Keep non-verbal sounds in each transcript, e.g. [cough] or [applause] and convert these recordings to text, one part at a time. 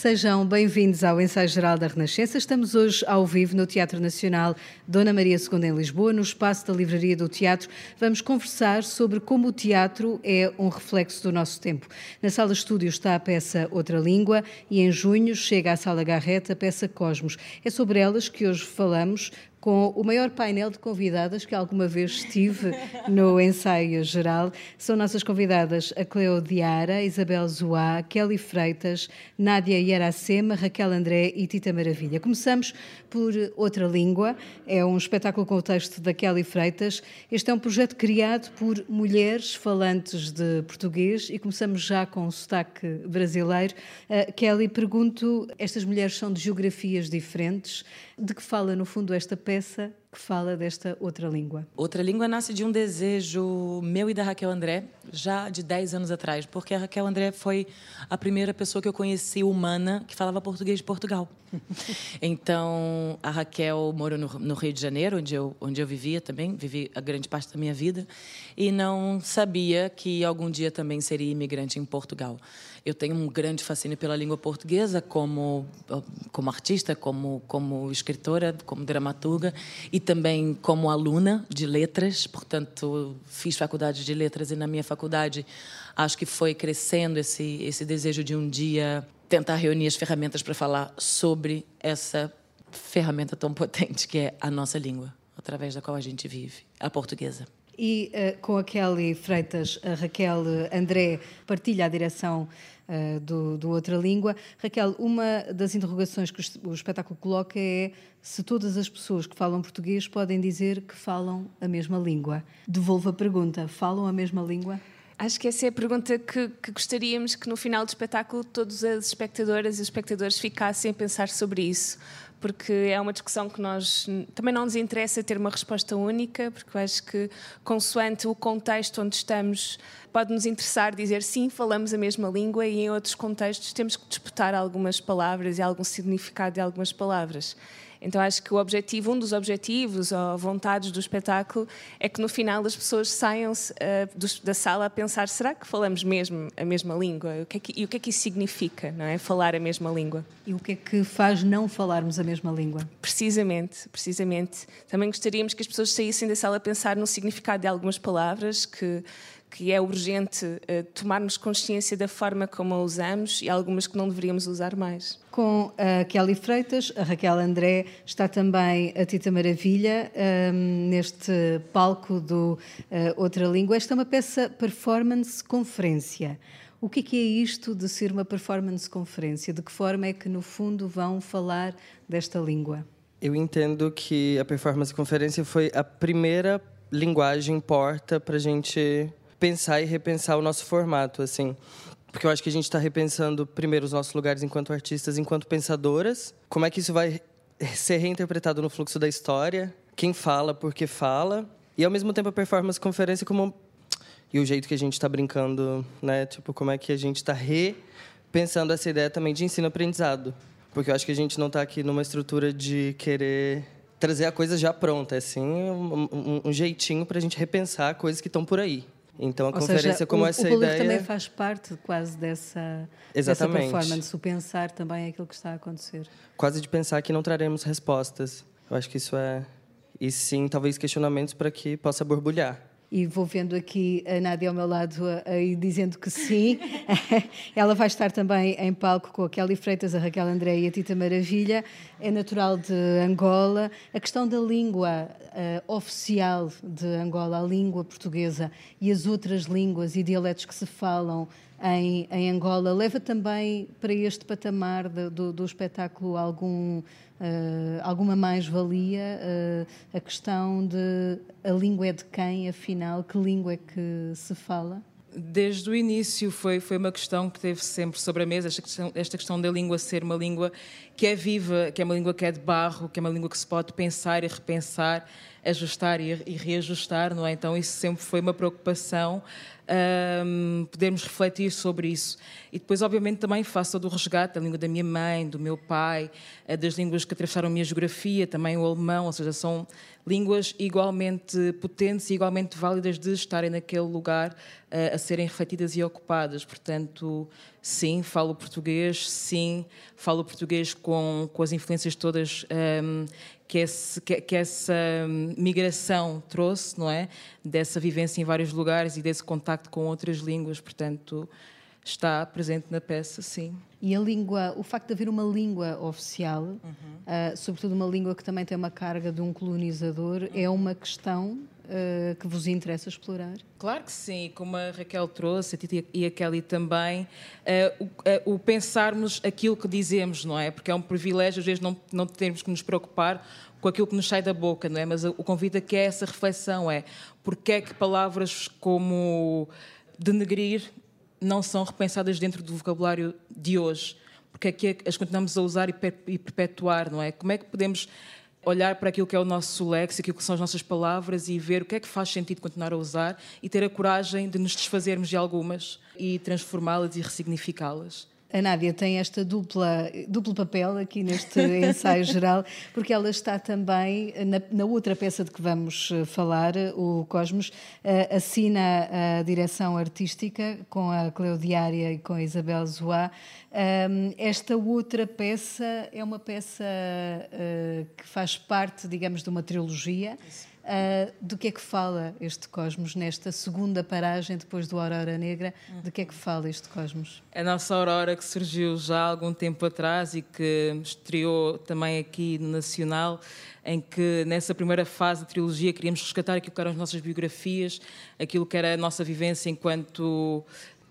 Sejam bem-vindos ao Ensaio Geral da Renascença. Estamos hoje ao vivo no Teatro Nacional Dona Maria II em Lisboa, no espaço da Livraria do Teatro. Vamos conversar sobre como o teatro é um reflexo do nosso tempo. Na sala estúdio está a peça Outra Língua e em junho chega à sala Garreta a peça Cosmos. É sobre elas que hoje falamos com o maior painel de convidadas que alguma vez tive no [laughs] ensaio geral. São nossas convidadas a Cleo Diara, Isabel Zoá, Kelly Freitas, Nádia Iaracema, Raquel André e Tita Maravilha. Começamos por Outra Língua, é um espetáculo com o texto da Kelly Freitas. Este é um projeto criado por mulheres falantes de português e começamos já com o sotaque brasileiro. Uh, Kelly, pergunto, estas mulheres são de geografias diferentes, de que fala no fundo esta peça cabeça que fala desta outra língua? Outra língua nasce de um desejo meu e da Raquel André, já de 10 anos atrás, porque a Raquel André foi a primeira pessoa que eu conheci humana que falava português de Portugal. [laughs] então, a Raquel morou no, no, Rio de Janeiro, onde eu, onde eu vivia também, vivi a grande parte da minha vida, e não sabia que algum dia também seria imigrante em Portugal. Eu tenho um grande fascínio pela língua portuguesa como como artista, como como escritora, como dramaturga e também como aluna de letras. Portanto, fiz faculdade de letras e na minha faculdade acho que foi crescendo esse esse desejo de um dia tentar reunir as ferramentas para falar sobre essa ferramenta tão potente que é a nossa língua, através da qual a gente vive, a portuguesa. E uh, com a Kelly Freitas, a Raquel André partilha a direção uh, do, do, Outra Língua. Raquel, uma das interrogações que o espetáculo coloca é se todas as pessoas que falam português podem dizer que falam a mesma língua. Devolvo a pergunta: falam a mesma língua? Acho que essa é a pergunta que, que, gostaríamos que no final do espetáculo todas as espectadoras e os espectadores ficassem a pensar sobre isso porque é uma discussão que nós também não nos interessa ter uma resposta única, porque eu acho que, consoante o contexto onde estamos, pode nos interessar dizer sim, falamos a mesma língua, e em outros contextos temos que disputar algumas palavras e algum significado de algumas palavras. Então acho que o objetivo, um dos objetivos ou vontades do espetáculo é que no final as pessoas saiam uh, da sala a pensar será que falamos mesmo a mesma língua? O que é que, e o que é que isso significa, não é? Falar a mesma língua. E o que é que faz não falarmos a mesma língua? Precisamente, precisamente. Também gostaríamos que as pessoas saíssem da sala a pensar no significado de algumas palavras que que é urgente uh, tomarmos consciência da forma como a usamos e algumas que não deveríamos usar mais. Com a Kelly Freitas, a Raquel André, está também a Tita Maravilha um, ehm, neste palco do uh, Outra Língua. Esta é uma peça performance conferência. O que é, que é isto de ser uma performance conferência? De que forma é que, no fundo, vão falar desta língua? Eu entendo que a performance conferência foi a primeira linguagem porta para a gente pensar e repensar o nosso formato, assim. Porque eu acho que a gente está repensando, primeiro, os nossos lugares enquanto artistas, enquanto pensadoras. Como é que isso vai ser reinterpretado no fluxo da história? Quem fala, por que fala? E, ao mesmo tempo, a performance conferência como... E o jeito que a gente está brincando, né? Tipo, como é que a gente está repensando essa ideia também de ensino-aprendizado. Porque eu acho que a gente não está aqui numa estrutura de querer trazer a coisa já pronta, assim, um, um, um jeitinho para a gente repensar coisas que estão por aí. Então, a Ou conferência seja, como o, essa o ideia... também faz parte quase dessa, Exatamente. dessa performance, o pensar também aquilo que está a acontecer. Quase de pensar que não traremos respostas. Eu acho que isso é... E sim, talvez questionamentos para que possa borbulhar e vou vendo aqui a Nádia ao meu lado aí dizendo que sim. [laughs] Ela vai estar também em palco com a Kelly Freitas, a Raquel André e a Tita Maravilha. É natural de Angola. A questão da língua uh, oficial de Angola, a língua portuguesa e as outras línguas e dialetos que se falam em, em Angola, leva também para este patamar de, do, do espetáculo algum Uh, alguma mais-valia uh, a questão de a língua é de quem, afinal, que língua é que se fala? Desde o início foi, foi uma questão que teve sempre sobre a mesa, esta questão, esta questão da língua ser uma língua que é viva, que é uma língua que é de barro, que é uma língua que se pode pensar e repensar, ajustar e, e reajustar, não é? Então isso sempre foi uma preocupação um, podermos refletir sobre isso. E depois, obviamente, também faço do resgate da língua da minha mãe, do meu pai, eh, das línguas que atravessaram a minha geografia, também o alemão, ou seja, são línguas igualmente potentes e igualmente válidas de estarem naquele lugar uh, a serem refletidas e ocupadas. Portanto, sim, falo português, sim, falo português com, com as influências todas um, que, esse, que, que, essa migração trouxe, não é? Dessa vivência em vários lugares e desse contacto com outras línguas, portanto, está presente na peça, sim. E a língua, o facto de haver uma língua oficial, uhum. uh, sobretudo uma língua que também tem uma carga de um colonizador, uhum. é uma questão uh, que vos interessa explorar? Claro que sim, como a Raquel trouxe, a Titi e a Kelly também, uh, o, o, pensarmos aquilo que dizemos, não é? Porque é um privilégio, às vezes, não, não termos que nos preocupar com aquilo que nos sai da boca, não é? Mas o convite aqui é essa reflexão, é porque é que palavras como denegrir não são repensadas dentro do vocabulário de hoje? Porque é que as continuamos a usar e perpetuar, não é? Como é que podemos olhar para aquilo que é o nosso léxico, que são as nossas palavras e ver o que é que faz sentido continuar a usar e ter a coragem de nos desfazermos de algumas e transformá-las e ressignificá-las. A Nádia tem esta dupla, duplo papel aqui neste [laughs] ensaio geral, porque ela está também na, na, outra peça de que vamos eh, falar, o Cosmos, uh, assina a direção artística com a Cleodiária e com a Isabel Zoá. Esta outra peça é uma peça uh, que faz parte, digamos, de uma trilogia. Uh, do que é que fala este cosmos nesta segunda paragem depois do Aurora Negra? De que é que fala este cosmos? A nossa Aurora que surgiu já há algum tempo atrás e que estreou também aqui no Nacional, em que nessa primeira fase da trilogia queríamos resgatar aquilo que eram as nossas biografias, aquilo que era a nossa vivência enquanto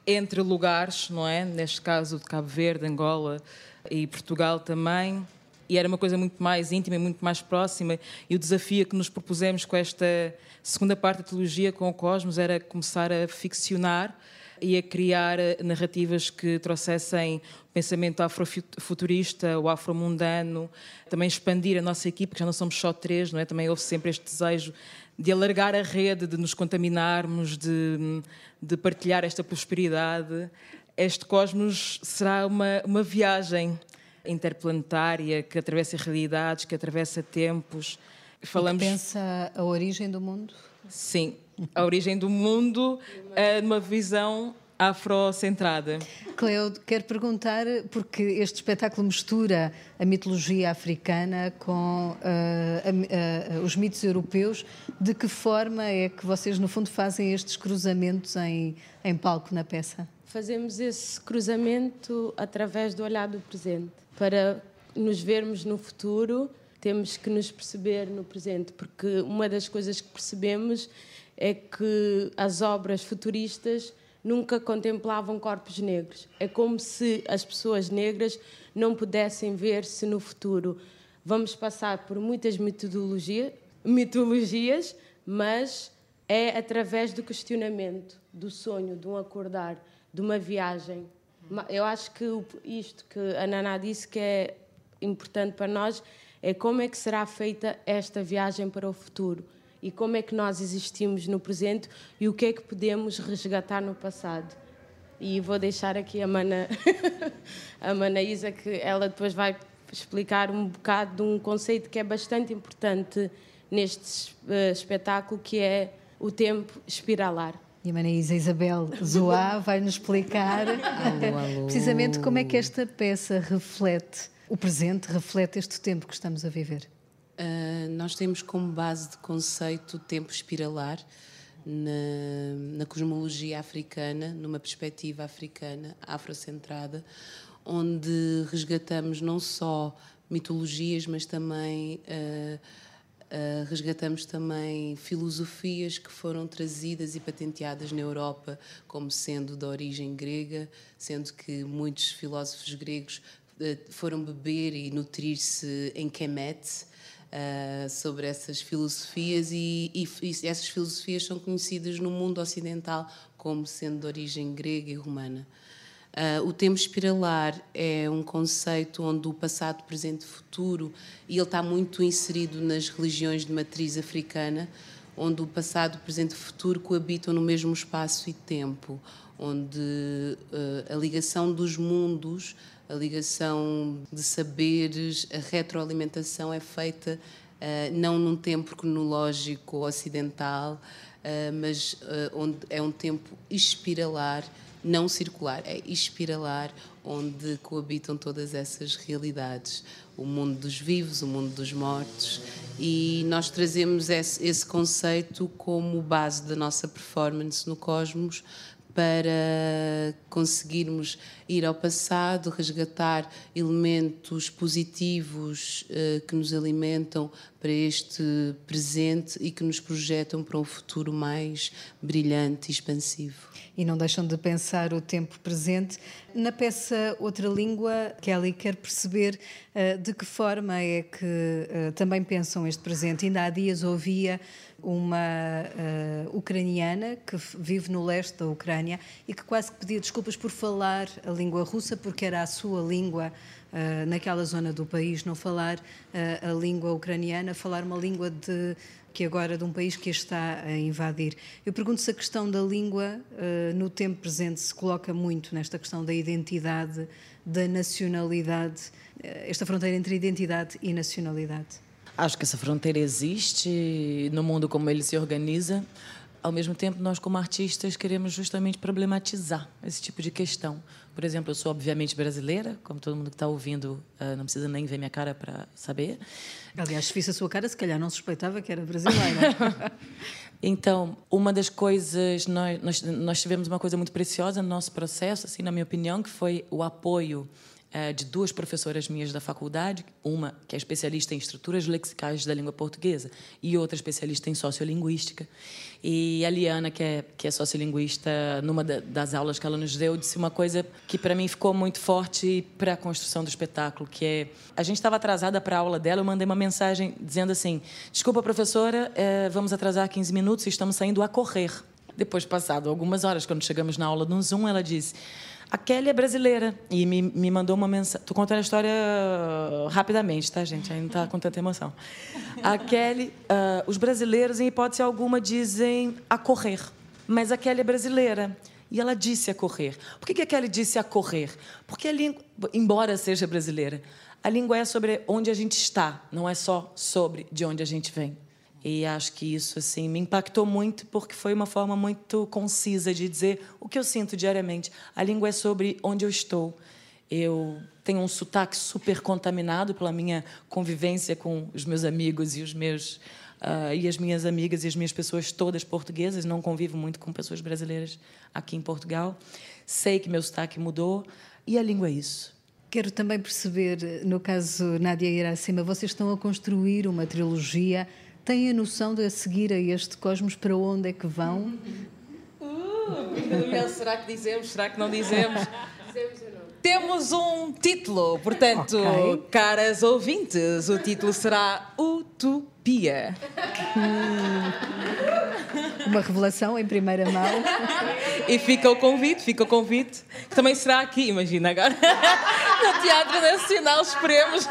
entre lugares, não é? Neste caso de Cabo Verde, Angola e Portugal também e era uma coisa muito mais íntima e muito mais próxima. E o desafio que nos propusemos com esta segunda parte da trilogia, com o Cosmos, era começar a ficcionar e a criar eh, narrativas que trouxessem pensamento afrofuturista, o afromundano, também expandir a nossa equipe, que já não somos só três, não é? Também houve sempre este desejo de alargar a rede, de nos contaminarmos, de, de partilhar esta prosperidade. Este cosmos será uma, uma viagem interplanetária que atravessa realidades, que atravessa tempos. Falamos. E pensa a origem do mundo? Sim, a origem do mundo é numa visão afrocentrada. Cleo, quero perguntar, porque este espetáculo mistura a mitologia africana com uh, uh, os mitos europeus, de que forma é que vocês, no fundo, fazem estes cruzamentos em, em palco na peça? Fazemos esse cruzamento através do olhar do presente para nos vermos no futuro, temos que nos perceber no presente, porque uma das coisas que percebemos é que as obras futuristas nunca contemplavam corpos negros. É como se as pessoas negras não pudessem ver-se no futuro. Vamos passar por muitas metodologia, mitologias, mas é através do questionamento, do sonho, de um acordar, de uma viagem. Eu acho que isto que a Naná disse que é importante para nós é como é que será feita esta viagem para o futuro e como é que nós existimos no presente e o que é que podemos resgatar no passado. E vou deixar aqui a Mana, [laughs] a Mana Isa, que ela depois vai explicar um bocado de um conceito que é bastante importante neste uh, espetáculo, que é o tempo espiralar. E a Manaísa Isabel Zoá vai-nos explicar alô, alô. precisamente como é que esta peça reflete o presente, reflete este tempo que estamos a viver. Uh, nós temos como base de conceito o tempo espiralar na, na cosmologia africana, numa perspectiva africana, afrocentrada, onde resgatamos não só mitologias, mas também uh, Uh, resgatamos também filosofias que foram trazidas e patenteadas na Europa como sendo de origem grega, sendo que muitos filósofos gregos uh, foram beber e nutrir-se em Kemet. Uh, sobre essas filosofias e, e, e, essas filosofias são conhecidas no mundo ocidental como sendo de origem grega e romana. Uh, o tempo espiralar é um conceito onde o passado, presente e futuro, e ele está muito inserido nas religiões de matriz africana, onde o passado, presente e futuro coabitam no mesmo espaço e tempo, onde uh, a ligação dos mundos, a ligação de saberes, a retroalimentação é feita uh, não num tempo cronológico ocidental, mas onde é um tempo espiralar não circular, é espiralar, onde coabitam todas essas realidades, o mundo dos vivos, o mundo dos mortos, e nós trazemos esse, esse conceito como base da nossa performance no Cosmos para conseguirmos ir ao passado, resgatar elementos positivos uh, que nos alimentam para este presente e que nos projetam para um futuro mais brilhante e expansivo. E não deixam de pensar o tempo presente. Na peça Outra Língua, Kelly quer perceber uh, de que forma é que uh, também pensam este presente. Ainda há dias ouvia uma uh, ucraniana que vive no leste da Ucrânia e que quase que pedia desculpas por falar a língua russa, porque era a sua língua uh, naquela zona do país, não falar a língua ucraniana, falar uma língua de que agora de um país que a está a invadir. Eu pergunto se a questão da língua no tempo presente se coloca muito nesta questão da identidade, da nacionalidade, esta fronteira entre identidade e nacionalidade. Acho que essa fronteira existe no mundo como ele se organiza. Ao mesmo tempo, nós, como artistas, queremos justamente problematizar esse tipo de questão. Por exemplo, eu sou obviamente brasileira, como todo mundo que está ouvindo uh, não precisa nem ver minha cara para saber. Aliás, se visse a sua cara, se calhar não suspeitava que era brasileira. [laughs] então, uma das coisas, nós, nós, nós tivemos uma coisa muito preciosa no nosso processo, assim, na minha opinião, que foi o apoio de duas professoras minhas da faculdade, uma que é especialista em estruturas lexicais da língua portuguesa e outra especialista em sociolinguística. E a Liana, que é, que é sociolinguista, numa das aulas que ela nos deu, disse uma coisa que para mim ficou muito forte para a construção do espetáculo, que é a gente estava atrasada para a aula dela, eu mandei uma mensagem dizendo assim: "Desculpa, professora, é, vamos atrasar 15 minutos, estamos saindo a correr". Depois passado algumas horas, quando chegamos na aula no Zoom, ela disse: a Kelly é brasileira e me, me mandou uma mensagem. Estou contando a história rapidamente, tá, gente? Ainda está com tanta emoção. A Kelly, uh, os brasileiros, em hipótese alguma, dizem a correr. Mas a Kelly é brasileira. E ela disse a correr. Por que, que a Kelly disse a correr? Porque a língua, embora seja brasileira, a língua é sobre onde a gente está, não é só sobre de onde a gente vem. E acho que isso assim me impactou muito porque foi uma forma muito concisa de dizer o que eu sinto diariamente. A língua é sobre onde eu estou. Eu tenho um sotaque super contaminado pela minha convivência com os meus amigos e os meus uh, e as minhas amigas e as minhas pessoas todas portuguesas. Não convivo muito com pessoas brasileiras aqui em Portugal. Sei que meu sotaque mudou e a língua é isso. Quero também perceber, no caso Nádia Iracema, vocês estão a construir uma trilogia têm a noção de a seguir a este cosmos para onde é que vão? Uh, [laughs] será que dizemos? Será que não dizemos? Temos um título, portanto, okay. caras ouvintes, o título será Utopia. Hum. [laughs] Uma revelação em primeira mão. E fica o convite, fica o convite, que também será aqui, imagina agora, [laughs] no Teatro Nacional, esperemos.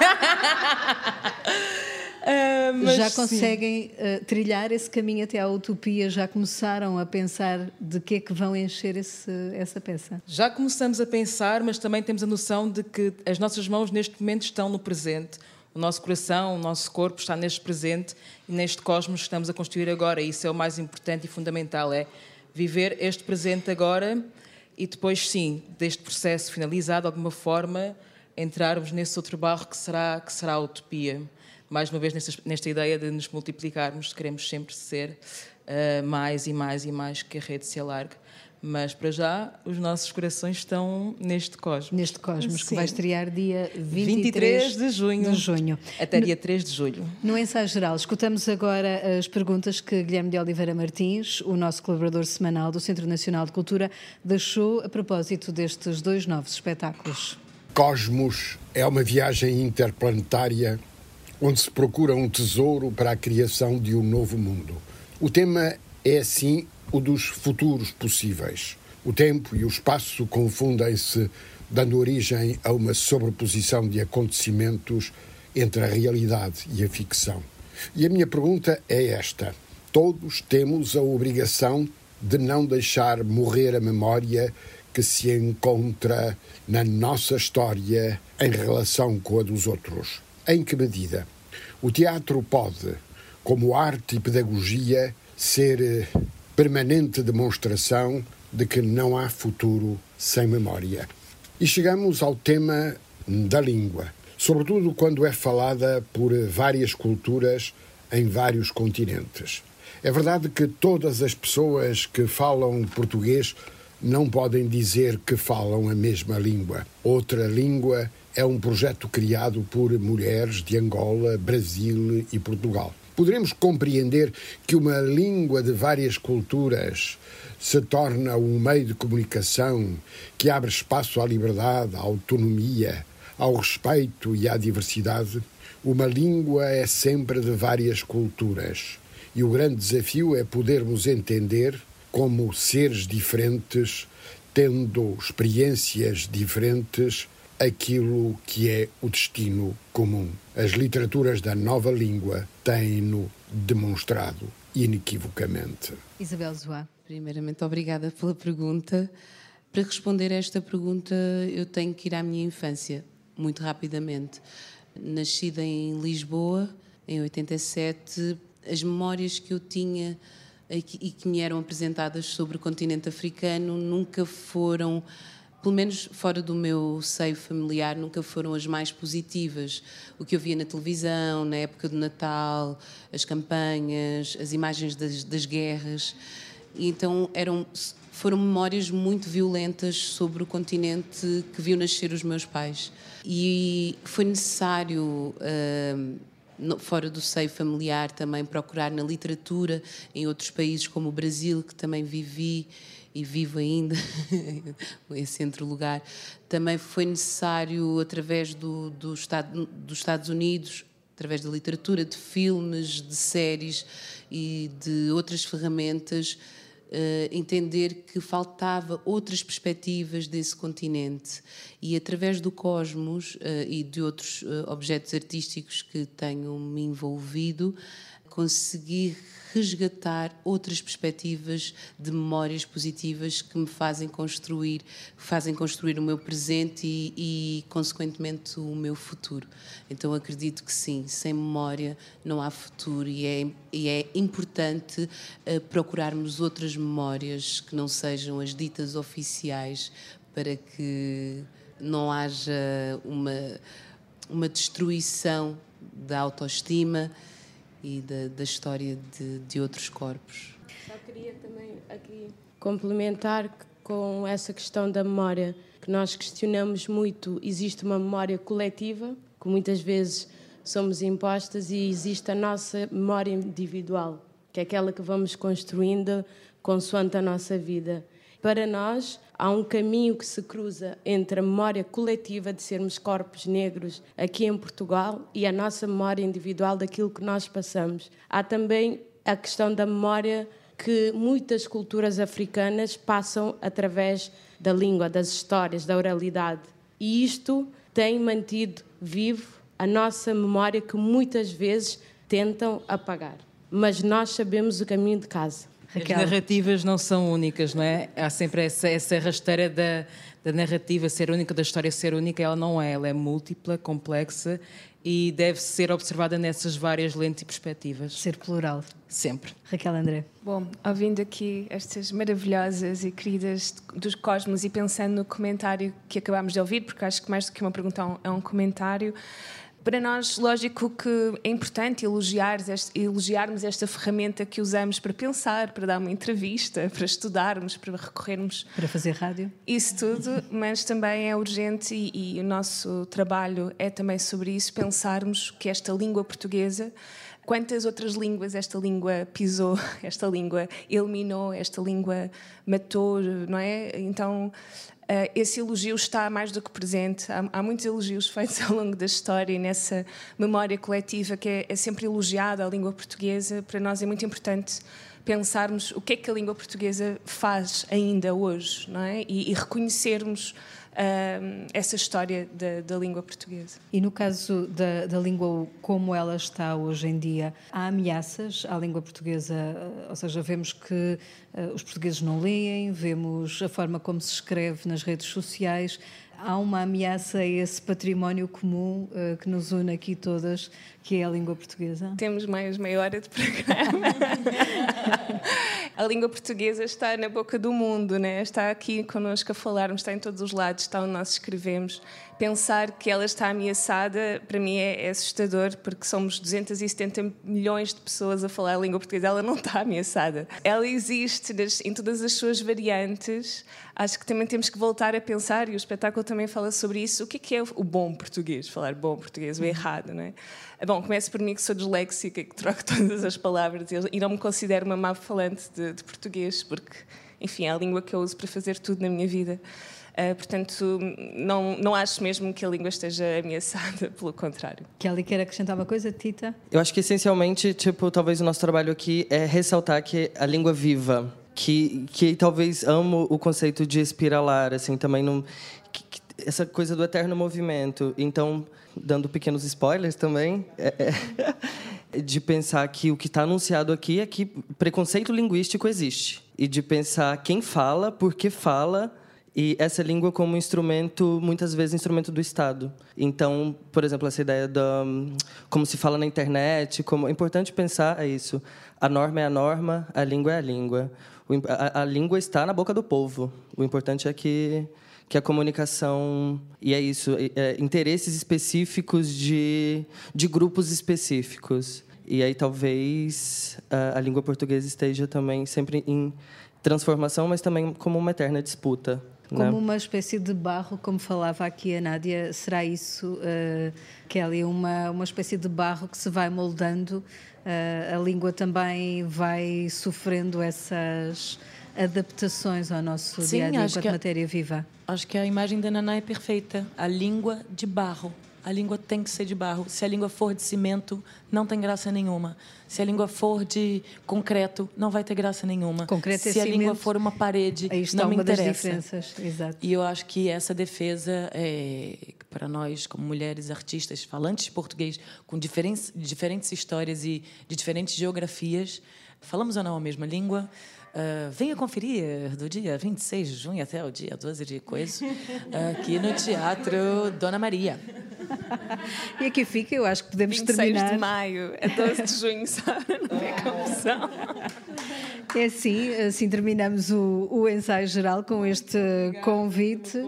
Uh, já conseguem uh, trilhar esse caminho até à utopia? Já começaram a pensar de que é que vão encher esse, essa peça? Já começamos a pensar, mas também temos a noção de que as nossas mãos neste momento estão no presente. O nosso coração, o nosso corpo está neste presente e neste cosmos que estamos a construir agora. Isso é o mais importante e fundamental, é viver este presente agora e depois, sim, deste processo finalizado, de alguma forma, entrarmos nesse outro barro que será, que será a utopia mais uma vez nesta, nesta ideia de nos multiplicarmos, queremos sempre ser uh, mais e mais e mais que a rede se alargue. Mas para já os nossos corações estão neste Cosmos. Neste Cosmos, Sim. que vai estrear dia 23, 23 de, junho, de junho. Até no, dia 3 de julho. No ensaio geral, escutamos agora as perguntas que Guilherme de Oliveira Martins, o nosso colaborador semanal do Centro Nacional de Cultura, deixou a propósito destes dois novos espetáculos. Cosmos é uma viagem interplanetária onde se procura um tesouro para a criação de um novo mundo. O tema é, assim, o dos futuros possíveis. O tempo e o espaço confundem-se, dando origem a uma sobreposição de acontecimentos entre a realidade e a ficção. E a minha pergunta é esta: todos temos a obrigação de não deixar morrer a memória que se encontra na nossa história em relação com a dos outros. Em que medida? O teatro pode, como arte e pedagogia, ser eh, permanente demonstração de que não há futuro sem memória. E chegamos ao tema da língua, sobretudo quando é falada por várias culturas em vários continentes. É verdade que todas as pessoas que falam português não podem dizer que falam a mesma língua. Outra língua é um projeto criado por mulheres de Angola, Brasil e Portugal. Poderemos compreender que uma língua de várias culturas se torna um meio de comunicação que abre espaço à liberdade, à autonomia, ao respeito e à diversidade. Uma língua é sempre de várias culturas e o grande desafio é podermos entender como seres diferentes, tendo experiências diferentes, aquilo que é o destino comum. As literaturas da nova língua têm-no demonstrado inequivocamente. Isabel Zoá. Primeiramente, obrigada pela pergunta. Para responder a esta pergunta, eu tenho que ir à minha infância, muito rapidamente. Nascida em Lisboa, em 87, as memórias que eu tinha e que me eram apresentadas sobre o continente africano nunca foram, pelo menos fora do meu seio familiar, nunca foram as mais positivas. O que eu via na televisão, na época do Natal, as campanhas, as imagens das, das guerras. E então eram foram memórias muito violentas sobre o continente que viu nascer os meus pais. E foi necessário uh, fora do seio familiar, também procurar na literatura, em outros países como o Brasil, que também vivi e vivo ainda, [laughs] esse entre lugar. Também foi necessário, através do, do Estado, dos Estados Unidos, através da literatura, de filmes, de séries e de outras ferramentas, Uh, entender que faltava outras perspectivas desse continente e através do cosmos uh, e de outros uh, objetos artísticos que tenho me envolvido consegui resgatar outras perspectivas de memórias positivas que me fazem construir, fazem construir o meu presente e, e, consequentemente, o meu futuro. Então acredito que sim, sem memória não há futuro e é, e é importante uh, procurarmos outras memórias que não sejam as ditas oficiais para que não haja uma, uma destruição da autoestima e da, da história de, de outros corpos. Só queria também aqui complementar com essa questão da memória, que nós questionamos muito. Existe uma memória coletiva, que muitas vezes somos impostas, e existe a nossa memória individual, que é aquela que vamos construindo consoante a nossa vida. Para nós, há um caminho que se cruza entre a memória coletiva de sermos corpos negros aqui em Portugal e a nossa memória individual daquilo que nós passamos. Há também a questão da memória que muitas culturas africanas passam através da língua, das histórias, da oralidade. E isto tem mantido vivo a nossa memória que muitas vezes tentam apagar. Mas nós sabemos o caminho de casa. Raquel. As narrativas não são únicas, não é? Há sempre essa, essa rasteira da, da narrativa ser única, da história ser única. Ela não é, ela é múltipla, complexa e deve ser observada nessas várias lentes e perspectivas. Ser plural. Sempre. Raquel André. Bom, ouvindo aqui estas maravilhosas e queridas dos cosmos e pensando no comentário que acabámos de ouvir, porque acho que mais do que uma pergunta é um comentário, para nós, lógico que é importante elogiar elogiarmos esta ferramenta que usamos para pensar, para dar uma entrevista, para estudarmos, para recorrermos. Para fazer rádio. Isso tudo, mas também é urgente e, e o nosso trabalho é também sobre isso, pensarmos que esta língua portuguesa quantas outras línguas esta língua pisou, [laughs] esta língua eliminou, esta língua matou, não é? Então Uh, esse elogio está mais do que presente. Há, há, muitos elogios [laughs] feitos ao longo da história e nessa memória coletiva que é, é, sempre elogiada a língua portuguesa. Para nós é muito importante pensarmos o que é que a língua portuguesa faz ainda hoje, não é? E, e reconhecermos essa história da, da, língua portuguesa. E no caso da, da, língua como ela está hoje em dia, há ameaças à língua portuguesa? Ou seja, vemos que uh, os portugueses não leem, vemos a forma como se escreve nas redes sociais. Há uma ameaça a esse património comum uh, que nos une aqui todas, que é a língua portuguesa? Temos mais meia hora de programa. [laughs] a língua portuguesa está na boca do mundo, né? está aqui connosco a falarmos, está em todos os lados, está onde nós escrevemos. Pensar que ela está ameaçada, para mim, é, é assustador, porque somos 270 milhões de pessoas a falar a língua portuguesa. Ela não está ameaçada. Ela existe nas, em todas as suas variantes. Acho que também temos que voltar a pensar, e o espetáculo também fala sobre isso, o que é, que é o bom português, falar bom português, o errado, não é? Bom, começo por mim que sou disléxica, que troco [laughs] todas as palavras e não me considero uma má falante de, de português, porque, enfim, é a língua que eu uso para fazer tudo na minha vida. Uh, portanto, não, não acho mesmo que a língua esteja ameaçada, [laughs] pelo contrário. Kelly, quer acrescentar uma coisa, Tita? Eu acho que, essencialmente, tipo, talvez o nosso trabalho aqui é ressaltar que a língua viva, que, que talvez amo o conceito de espiralar, assim, também não... Essa coisa do eterno movimento. Então, dando pequenos spoilers também, é, é, de pensar que o que está anunciado aqui é que preconceito linguístico existe. E de pensar quem fala, por que fala, e essa língua como instrumento, muitas vezes, instrumento do Estado. Então, por exemplo, essa ideia da como se fala na internet, como é importante pensar é isso. A norma é a norma, a língua é a língua. a, a língua está na boca do povo. O importante é que que a comunicação e é isso é, interesses específicos de, de grupos específicos e aí talvez a, a, língua portuguesa esteja também sempre em transformação mas também como uma eterna disputa como né? uma espécie de barro como falava aqui a Nádia será isso uh, Kelly uma uma espécie de barro que se vai moldando uh, a língua também vai sofrendo essas adaptações ao nosso Sim, dia a dia enquanto matéria viva. Acho que a imagem da Naná é perfeita. A língua de barro. A língua tem que ser de barro. Se a língua for de cimento, não tem graça nenhuma. Se a língua for de concreto, não vai ter graça nenhuma. Concreto Se é a cimento, língua for uma parede, aí está não me uma interessa. Das diferenças. Exato. E eu acho que essa defesa é para nós, como mulheres artistas falantes de português, com diferentes, diferentes histórias e de diferentes geografias, falamos ou não a mesma língua? Uh, venha conferir do dia 26 de junho até o dia 12 de coisa, aqui no Teatro Dona Maria. E aqui fica, eu acho que podemos 26 terminar. de maio a 12 de junho, sabe? Não é confusão. É assim, assim terminamos o, o ensaio geral com este convite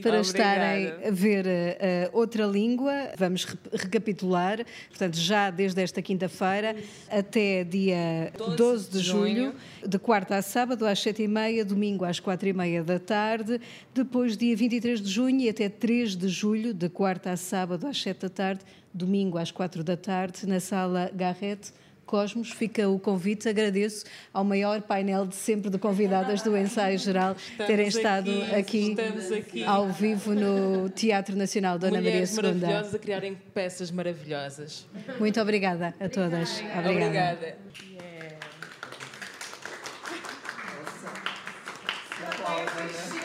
para Obrigada. estarem a ver uh, outra língua. Vamos re recapitular, portanto, já desde esta quinta-feira até dia 12, 12 de junho, junho, de quarta a sábado às sete e meia, domingo às quatro e meia da tarde, depois dia 23 de junho e até 3 de julho, de quarta a sábado às sete da tarde, domingo às quatro da tarde, na sala Garrett Cosmos, fica o convite. Agradeço ao maior painel de sempre de convidadas do ensaio geral estamos terem estado aqui, aqui, ao vivo no Teatro Nacional Dona Mulheres Maria II. maravilhosas a criarem peças maravilhosas. Muito obrigada a todas. Obrigada. obrigada. Yeah.